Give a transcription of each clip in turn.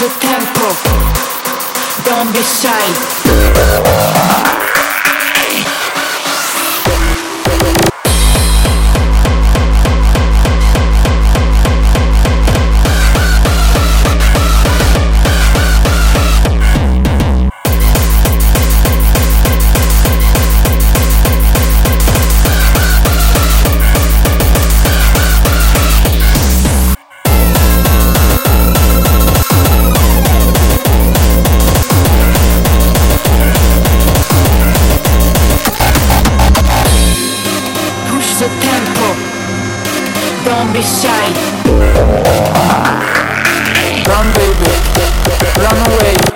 the tempo. Don't be shy. Don't be shy. Run, baby. Run away.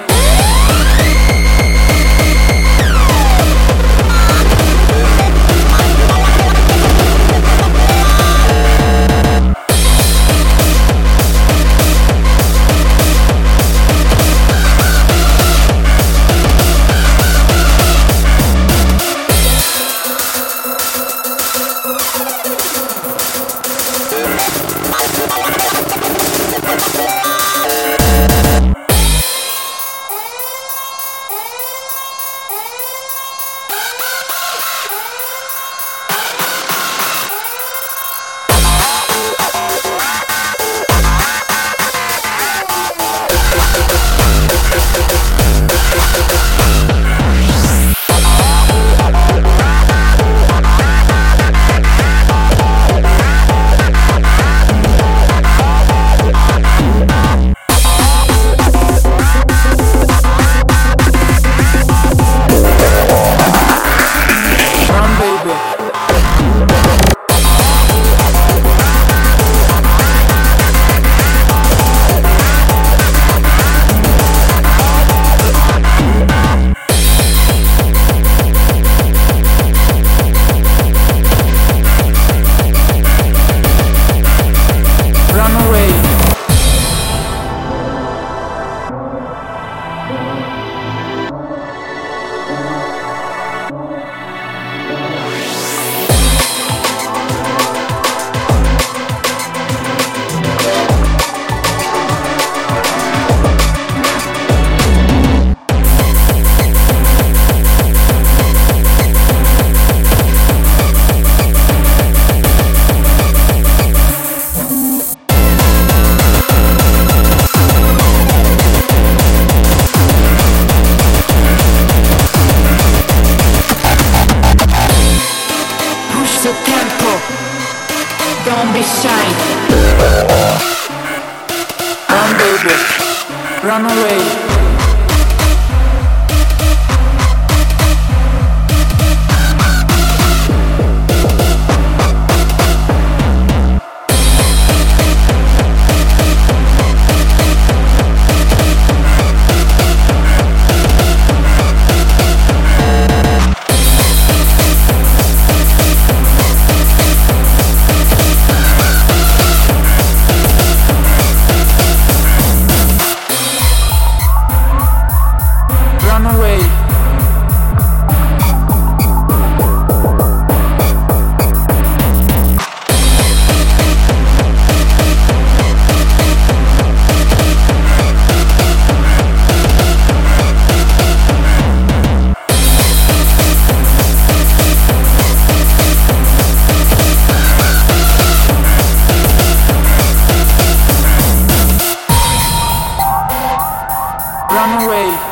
Don't be. Run, baby. Run away. run away. run away.